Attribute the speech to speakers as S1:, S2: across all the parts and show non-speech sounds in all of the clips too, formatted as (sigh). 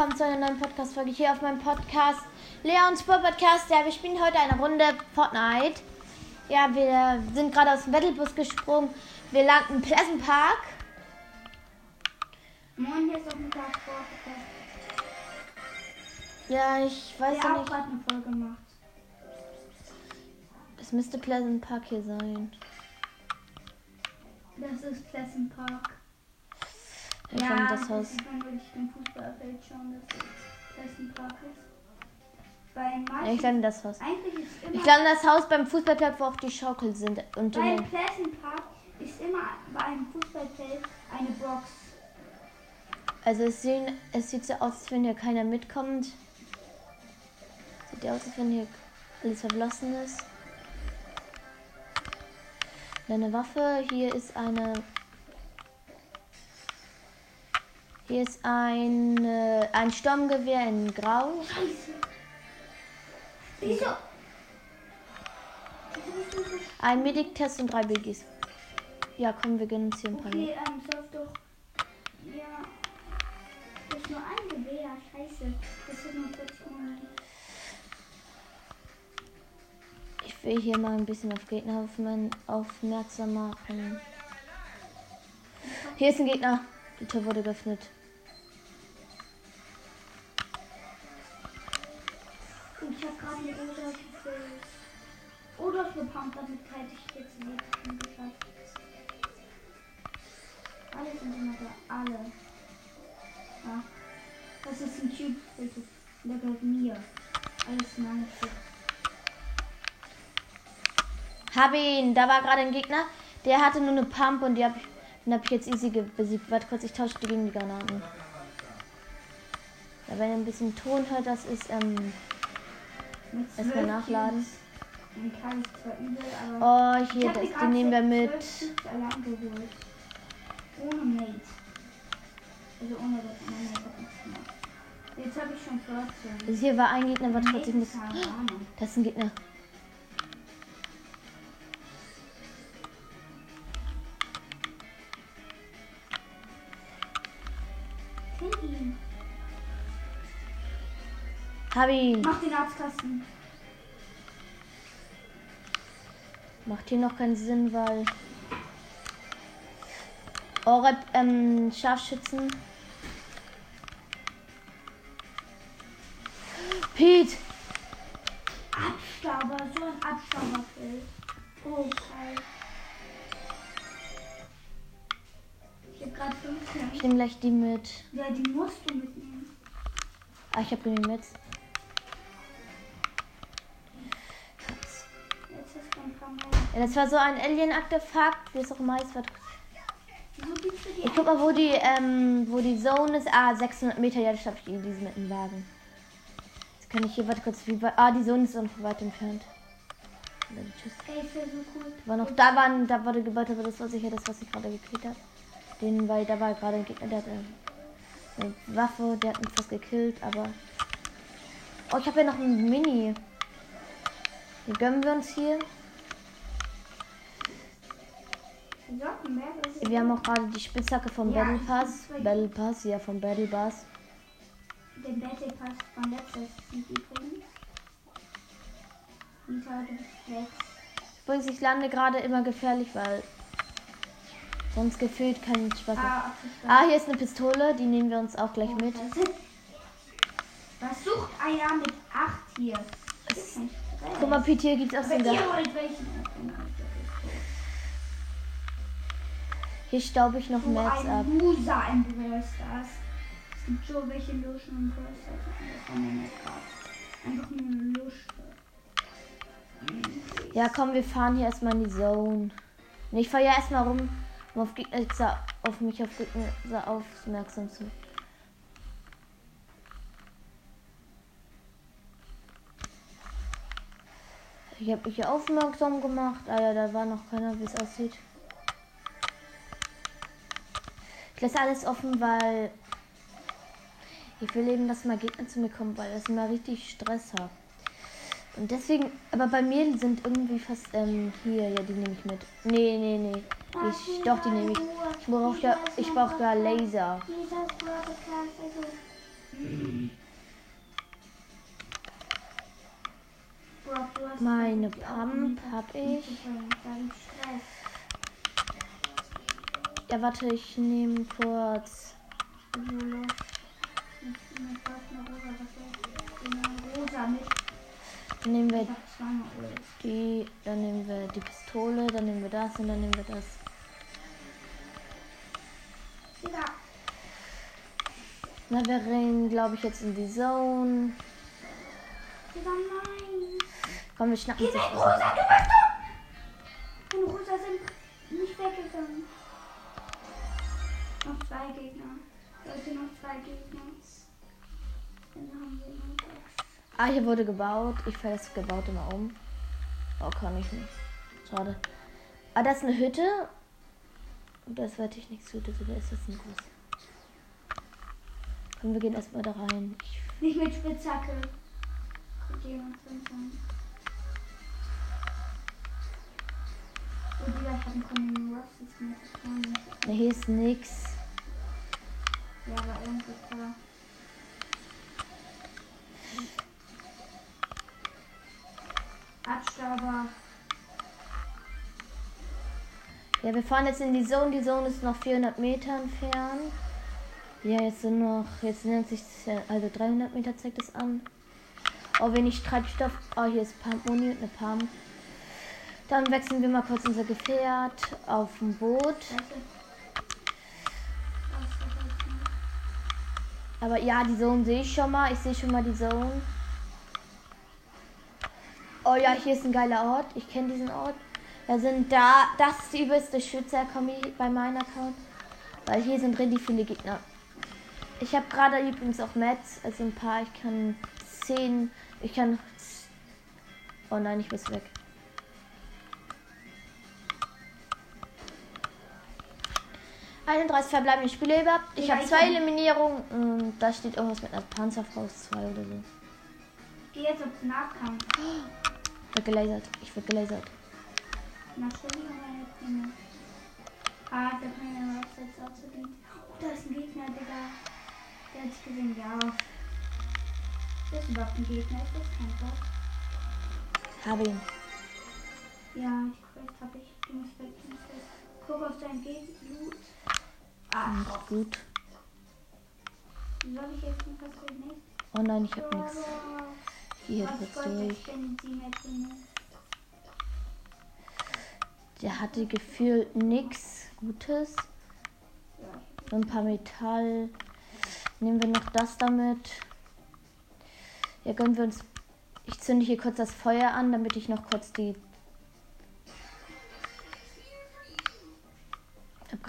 S1: Willkommen zu einer neuen Podcast-Folge hier auf meinem Podcast Leons Sport Podcast. Ja, wir spielen heute eine Runde Fortnite. Ja, wir sind gerade aus dem Battlebus gesprungen. Wir landen im Pleasant Park.
S2: Moin, hier ist ein Tag vor.
S1: Ja, ich weiß
S2: Der
S1: ja
S2: auch
S1: nicht.
S2: gerade eine Folge macht.
S1: Es müsste Pleasant Park hier sein.
S2: Das ist Pleasant Park.
S1: Ich ja, das Haus.
S2: sieht man wirklich dem Fußballfeld schon, dass es Pleasant Park ist. Meisten,
S1: ich lande das Haus. Ich lande das Haus beim Fußballplatz, wo auch die Schaukel sind. Und
S2: bei
S1: die,
S2: Pleasant Park ist immer bei einem Fußballfeld eine Box.
S1: also es, sehen, es sieht so aus, als wenn hier keiner mitkommt. Sieht ja aus, als wenn hier alles verblassen ist. Eine Waffe. Hier ist eine. Hier ist ein, äh, ein Sturmgewehr in Grau.
S2: Scheiße. Wieso?
S1: Ein Medic-Test und drei Biggies. Ja, komm, wir gönnen uns hier ein paar.
S2: Okay, ähm, surf doch. Ja. Das ist nur ein Gewehr. Scheiße. Das sind nur 40 Monate.
S1: Ich will hier mal ein bisschen auf Gegner aufmerksam machen. Hier ist ein Gegner. Die Tür wurde geöffnet.
S2: Habe gerade eine Oder gefüllt. Oder gepumpt, damit hätte ich jetzt nicht geschafft. Alle sind immer da. Alle. Ja. Das ist ein Typ. Der gehört mir. Alles meine.
S1: Habe ihn. Da war gerade ein Gegner. Der hatte nur eine Pump und die hab ich, den habe ich jetzt easy besiegt. Warte kurz, ich tausche gegen die Granaten. Ja, wenn ihr ein bisschen Ton hört, das ist ähm, erstmal nachladen. Oh, hier, das,
S2: grad
S1: nehmen wir mit.
S2: Ohne Mate. Also ohne das Mate. Jetzt habe ich schon 14.
S1: Also hier war ein Gegner, kurz, ich muss. Das ist ein Gegner. Habe ihn.
S2: Mach den Arztkasten.
S1: Macht hier noch keinen Sinn, weil. Eure ähm, Scharfschützen. Pete!
S2: Abstauber, so ein Abstauberfeld. Oh, geil. Ich hab grad 15.
S1: Ich nehme gleich die mit.
S2: Ja, die musst du mitnehmen.
S1: Ah, ich habe die mit. Ja, das war so ein Alien-Artefakt, wie es auch immer heißt.
S2: Die
S1: Ich guck mal, wo die, ähm, wo die Zone ist. Ah, 600 Meter. Ja, das habe ich die diese mit dem Wagen. Jetzt kann ich hier, warte kurz, wie weit. Ah, die Zone ist noch weit entfernt. Dann Tschüss.
S2: Ey, so cool.
S1: War noch, da waren, da wurde gebaut, aber das war sicher das, was ich gerade gekillt habe. Den, weil da war gerade ein Gegner, der hatte eine Waffe, der hat mich fast gekillt, aber. Oh, ich habe ja noch einen Mini. Den gönnen wir uns hier. Wir haben auch gerade die Spitzhacke vom
S2: Ja,
S1: Battle Pass. Battle Pass, ja, vom Battle Pass.
S2: den Battle Pass von letzter Season übrigens.
S1: Ich lande gerade immer gefährlich, weil sonst gefühlt kein Spaß.
S2: Ah,
S1: Ah, hier ist eine Pistole, die nehmen wir uns auch gleich mit.
S2: Was sucht Eier mit 8 hier?
S1: Guck mal, Pete, hier gibt es auch
S2: Aber
S1: sogar. Hier staub ich noch
S2: So
S1: Mats ab.
S2: Loser im Brawl Stars. Es gibt so welche Luschen im Brawl Stars. Das kann man nicht gerade. Einfach nur eine Lusche.
S1: Ja, komm, wir fahren hier erstmal in die Zone. Nee, ich fahre ja erstmal rum, um auf, Gegner, auf mich auf Gegner aufmerksam zu. Ich habe mich hier aufmerksam gemacht. Ah ja, da war noch keiner, wie es aussieht. Ich lasse alles offen, weil ich will eben, dass mal Gegner zu mir kommen, weil das immer richtig Stress hat. Und deswegen, aber bei mir sind irgendwie fast, ähm, hier, ja, die nehme ich mit. Nee, nee, nee. Ich, doch, die nehme ich. Ich brauche ja, ich brauche da Laser. Meine Pump habe ich. Ja, warte, ich nehme kurz. Dann nehmen wir die, dann nehmen wir die Pistole, dann nehmen wir das und dann nehmen wir das. Na, wir rennen, glaube ich, jetzt in die Zone. Komm, wir schnappen sich.
S2: Leute, noch zwei Gegner. Dann haben wir noch das.
S1: Ah, hier wurde gebaut. Ich fäll das gebaut immer um. Oh, kann ich nicht. Schade. Ah, das ist eine Hütte. Das war Technikszhütte, sogar ist das ein Guss. Komm, wir gehen erstmal da rein. Ich,
S2: Nicht mit Spitzhacke. Ich
S1: ne, hier ist nix.
S2: Ja, aber klar. Abstauber.
S1: Ja, wir fahren jetzt in die Zone. Die Zone ist noch 400 Meter entfernt. Ja, jetzt sind noch, jetzt nennt sich also 300 Meter zeigt es an. Oh, wenig Treibstoff. Oh, hier ist Pump Muni und eine Pump. Dann wechseln wir mal kurz unser Gefährt auf ein Boot.
S2: Weißt? Was ist das jetzt noch?
S1: Aber ja, die Zone sehe ich schon mal. Ich sehe schon mal die Zone. Oh ja, hier ist ein geiler Ort. Ich kenne diesen Ort. Da sind da, das ist die übelste Schützer-Kombi bei meinem Account. Weil hier sind richtig viele Gegner. Ich habe gerade übrigens auch Mets, also ein paar. Ich kann 10, ich kann. Oh nein, ich muss weg. ...31 verbleibende Spiele überhaupt. Ich
S2: Ja,
S1: habe
S2: ich
S1: zwei
S2: hab-
S1: Eliminierungen. und Da steht irgendwas mit einer Panzerfaust 2 oder so.
S2: Geh jetzt auf Nahkampf.
S1: Ich wird gelasert. Ich wird gelasert.
S2: Na, meine Pinne. Ah, da kann ja was jetzt auszugehen. Oh, da ist ein Gegner, Digga. Der hat sich gesehen, ja. Das ist überhaupt ein Gegner, ist das kein Bot?
S1: Habe ihn.
S2: Ja, ich Quest hab ich. Du musst weg, du musst weg. Guck auf dein Gegner. Ah,
S1: Gut.
S2: soll ich jetzt noch was für?
S1: Oh nein, ich habe nichts. Hier kurz durch. Der hatte gefühlt nichts Gutes. So ein paar Metall. Nehmen wir noch das damit. Ja, gönnen wir uns. Ich zünde hier kurz das Feuer an, damit ich noch kurz die.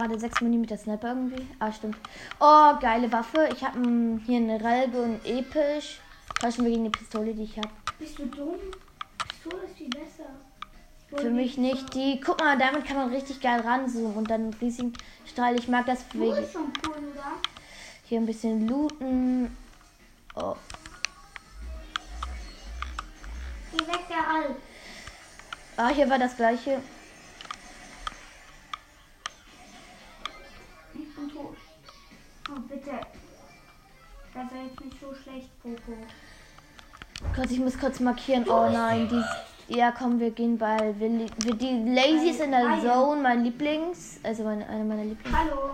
S1: Gerade 6 mm Sniper irgendwie. Ah, stimmt. Oh, geile Waffe. Ich habe hier eine Relge und Episch. Tauschen wir gegen die Pistole, die ich habe.
S2: Bist du dumm? Pistole ist viel besser.
S1: Für mich nicht. Die, guck mal, damit kann man richtig geil ranzoomen und dann einen riesigen Strahl. Ich mag das wegen.
S2: cool?
S1: Hier ein bisschen looten. Oh.
S2: Geh weg, der Alp.
S1: Ah, hier war das gleiche.
S2: Oh, bitte. Das war jetzt nicht so schlecht, Poco.
S1: Gott, ich muss kurz markieren. Oh nein, die. Ja, komm, wir gehen bei. Wir, li- wir, die Lazy ist in der. Zone, mein Lieblings. Also meine, eine meiner Lieblings.
S2: Hallo.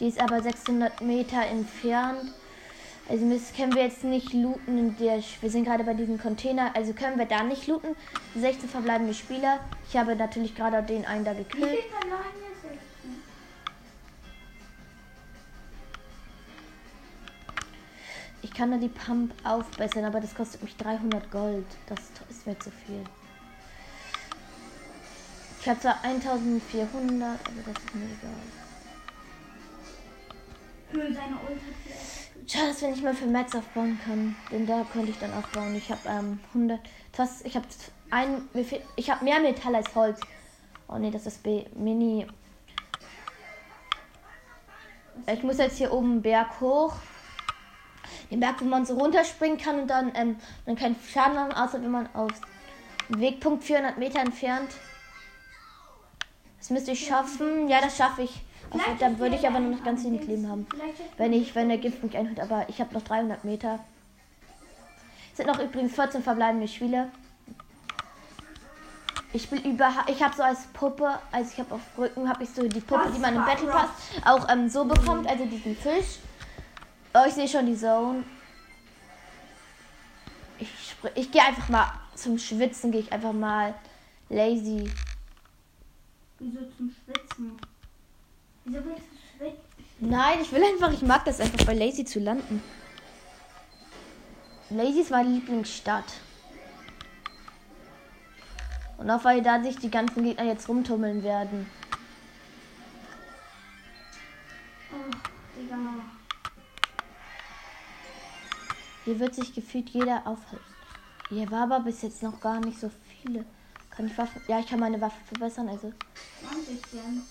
S1: Die ist aber 600 Meter entfernt. Also müssen, können wir jetzt nicht looten. In der, wir sind gerade bei diesem Container. Also können wir da nicht looten. 16 verbleibende Spieler. Ich habe natürlich gerade den einen da
S2: Wie
S1: gekillt.
S2: viel
S1: kann da die Pump aufbessern, aber das kostet mich 300 Gold. Das ist mir zu viel. Ich habe zwar 1400, aber das ist mir egal. Schade, dass wir nicht mehr für Mets aufbauen können. Denn da könnte ich dann aufbauen. Ich habe ähm, 100. Was? Ich habe ein. Ich habe mehr Metall als Holz. Oh nee, das ist B. Mini. Ich muss jetzt hier oben Berg hoch. Den Berg, wo man so runterspringen kann und dann, ähm, dann keinen Schaden machen, außer wenn man auf Wegpunkt 400 Meter entfernt. Das müsste ich schaffen. Ja, das schaffe ich. Also, dann würde ich aber nur noch ganz wenig. Leben haben. Wenn ich, wenn der Gift mich einholt, aber ich habe noch 300 Meter. Es sind noch übrigens 14 verbleibende Spiele. Ich bin über, ich habe so als Puppe, also ich habe auf Rücken, habe ich so die Puppe, die man im Battle. Pass auch ähm, so bekommt, also diesen Fisch. Oh, ich sehe schon die Zone. Ich, ich gehe einfach mal zum Schwitzen, gehe ich einfach mal lazy.
S2: Wieso zum Schwitzen? Wieso willst du schwitzen?
S1: Nein, ich will einfach, ich mag das einfach bei lazy zu landen. Lazy ist meine Lieblingsstadt. Und auch weil da sich die ganzen Gegner jetzt rumtummeln werden. Hier wird sich gefühlt jeder aufhalten. Hier war aber bis jetzt noch gar nicht so viele. Kann ich Waffen. Ja, ich kann meine Waffe verbessern. Also,
S2: 20 denn.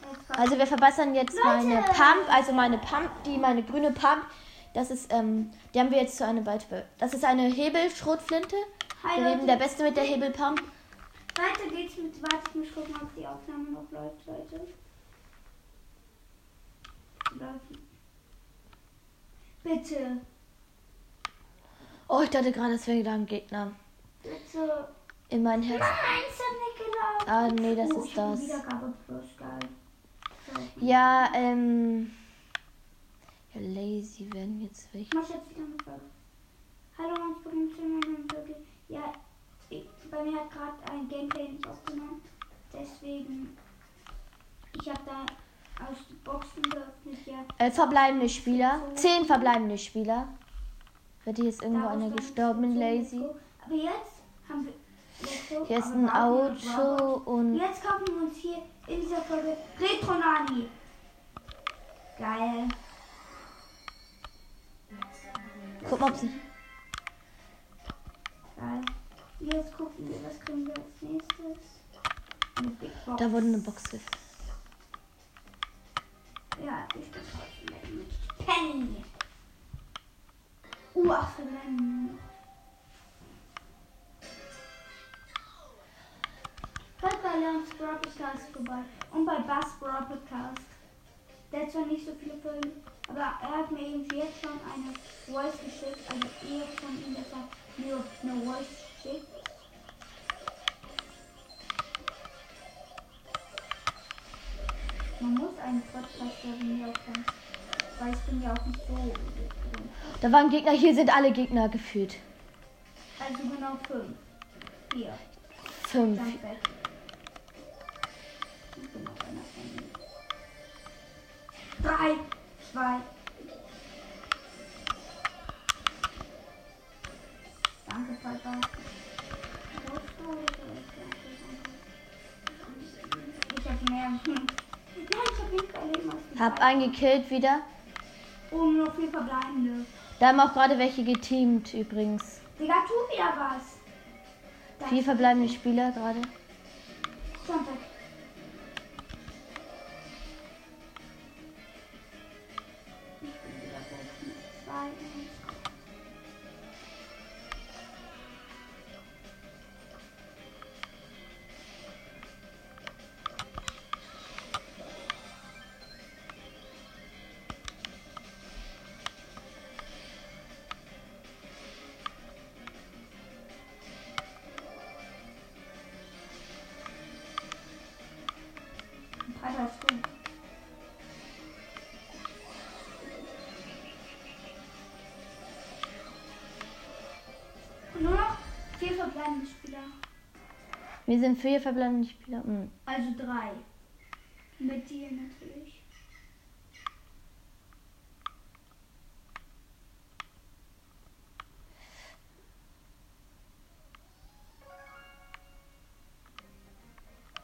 S2: Jetzt kommt-
S1: also wir verbessern jetzt
S2: Leute!
S1: meine Pump. Also meine Pump, die meine grüne Pump. Das ist, ähm, die haben wir jetzt zu einer Beispiel. Das ist eine Hebelschrotflinte.
S2: Hi,
S1: Wir
S2: Leute.
S1: leben der Beste mit der Hebelpump.
S2: Weiter geht's mit. Warte, ich muss gucken, ob die Aufnahme noch läuft, Leute. Läuft. Bitte.
S1: Oh, ich dachte gerade, es wäre wieder ein Gegner.
S2: Bitte.
S1: In mein Herz.
S2: Nein, er.
S1: Ah, nee, das
S2: oh,
S1: ist
S2: ich hab
S1: das.
S2: So.
S1: Ja, ähm. Ja, lazy werden jetzt weg.
S2: Ich mach jetzt wieder eine Folge. Hallo, mein Berühmter und wirklich. Ja, ich, bei mir hat gerade ein Gameplay nicht aufgenommen. Deswegen, ich habe da aus den Boxen geöffnet, ja.
S1: Elf verbleibende Spieler. Zehn verbleibende Spieler. Wird hier jetzt irgendwo einer gestorben Lazy?
S2: Aber jetzt haben wir. Jetzt so,
S1: Hier ist ein Auto und.
S2: Jetzt kaufen wir uns hier in dieser Folge Retro Nani. Geil.
S1: Guck mal, ob sie.
S2: Geil. Jetzt gucken wir, was kriegen wir als nächstes. Eine Big Box.
S1: Da wurde eine Box gefunden.
S2: Ja, ich bin trotzdem mit Penny. Verwenden. Hört bei Leons Brawl vorbei und bei Bass Brawl. Der hat zwar nicht so viele Folgen, aber er hat mir irgendwie jetzt schon eine Voice geschickt, also ihr von ihm, das hat mir eine Voice geschickt. Man muss einen Podcast hören, auch kennen. Weil ich bin ja auch nicht so.
S1: Da waren Gegner, hier sind alle Gegner gefühlt.
S2: Also genau fünf. Vier.
S1: Fünf.
S2: Drei, zwei. Danke, Papa. Ich hab mehr. (laughs) Nein, ich hab nicht du
S1: Hab einen gekillt wieder.
S2: Oh, nur vier verbleibende.
S1: Da haben auch gerade welche geteamt übrigens.
S2: Digga, tu wieder was. Das
S1: Vier verbleibende Spieler gerade.
S2: Sonntag. Ich bin wieder mit zwei. Verbleibende Spieler.
S1: Wir sind vier verbleibende Spieler. Hm.
S2: Also drei. Mit dir natürlich.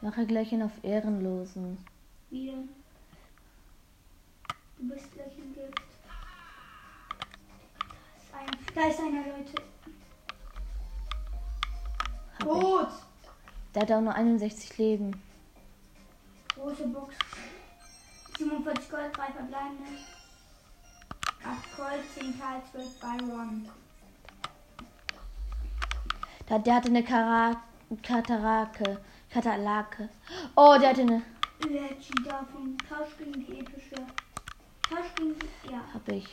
S1: Mache gleich ihn auf Ehrenlosen.
S2: Wie denn? Du bist gleich im Gift. Da ist einer, Leute.
S1: Ich.
S2: Tot!
S1: Der hat auch nur 61 Leben.
S2: Große Box. 47 Gold, 3 verbleibende. 8 Gold, 10 Karl, 12 Byron.
S1: Der, der hatte eine Kara Katarake. Katalake. Oh, der hatte eine.
S2: Legend davon. Tausch gegen die epische. Tausch gegen die. Ja.
S1: Hab ich.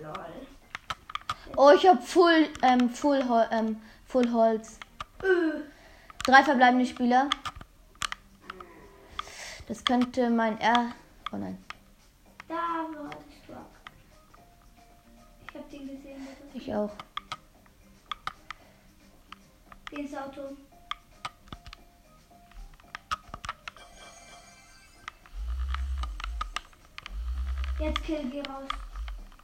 S2: Lol.
S1: Oh, ich hab Full, ähm, Full, ähm, Full Holz. Drei verbleibende Spieler. Das könnte mein R. Oh nein,
S2: Da war der Struck. Ich hab den gesehen. ist-
S1: ich auch.
S2: Geh ins Auto. Jetzt kill, geh raus.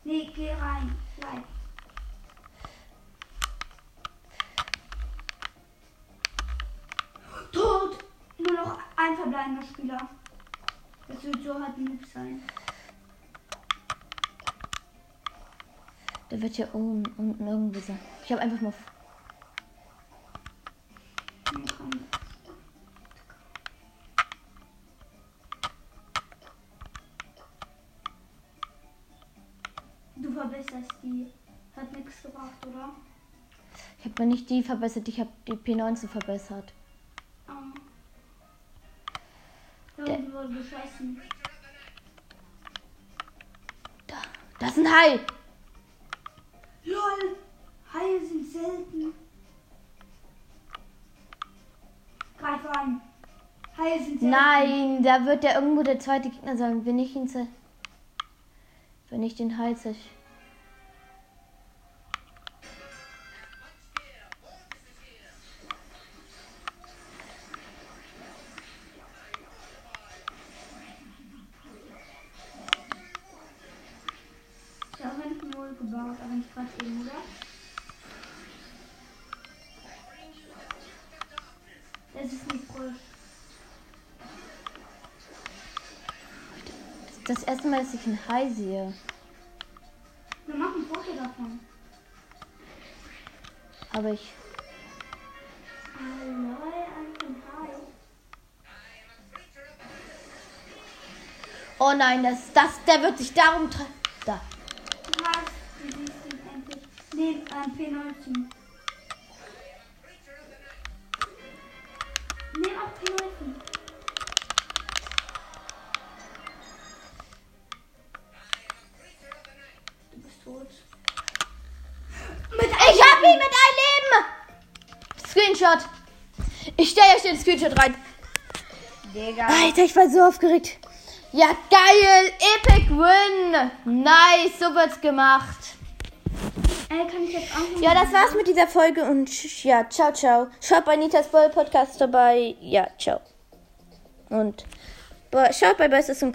S2: Nee, geh rein. Bleib. Tot! Nur noch ein verbleibender Spieler. Das wird so hart Noob sein.
S1: Der wird hier unten, unten irgendwo sein. Ich habe einfach mal.
S2: Du verbesserst die. Hat nichts gebracht, oder?
S1: Ich habe mir nicht die verbessert, ich habe die P19 verbessert.
S2: Wurde geschossen.
S1: Da, da ist ein Hai.
S2: LOL! Haie sind selten. Greif an. Haie sind selten.
S1: Nein, da wird ja irgendwo der zweite Gegner sein. Wenn ich ihn wenn ich den Hai zersch
S2: Das ist nicht frisch.
S1: Das erste Mal, dass ich einen Hai sehe.
S2: Wir machen ein Foto davon.
S1: Aber ich. Oh nein, das, das, der wird sich darum tre Da.
S2: Du hast, du siehst ihn endlich. Nee, ein P19. P19. Du bist tot. Mit
S1: Ich hab ihn mit einem Leben! Screenshot. Ich stelle euch den Screenshot rein.
S2: Digga.
S1: Alter, ich war so aufgeregt. Ja, geil! Epic Win! Nice, so wird's gemacht. Ja, das war's mit dieser Folge und ja, ciao, ciao. Schaut bei Nitas Ball Podcast dabei. Ja, ciao. Und schaut bei Bestes und Co.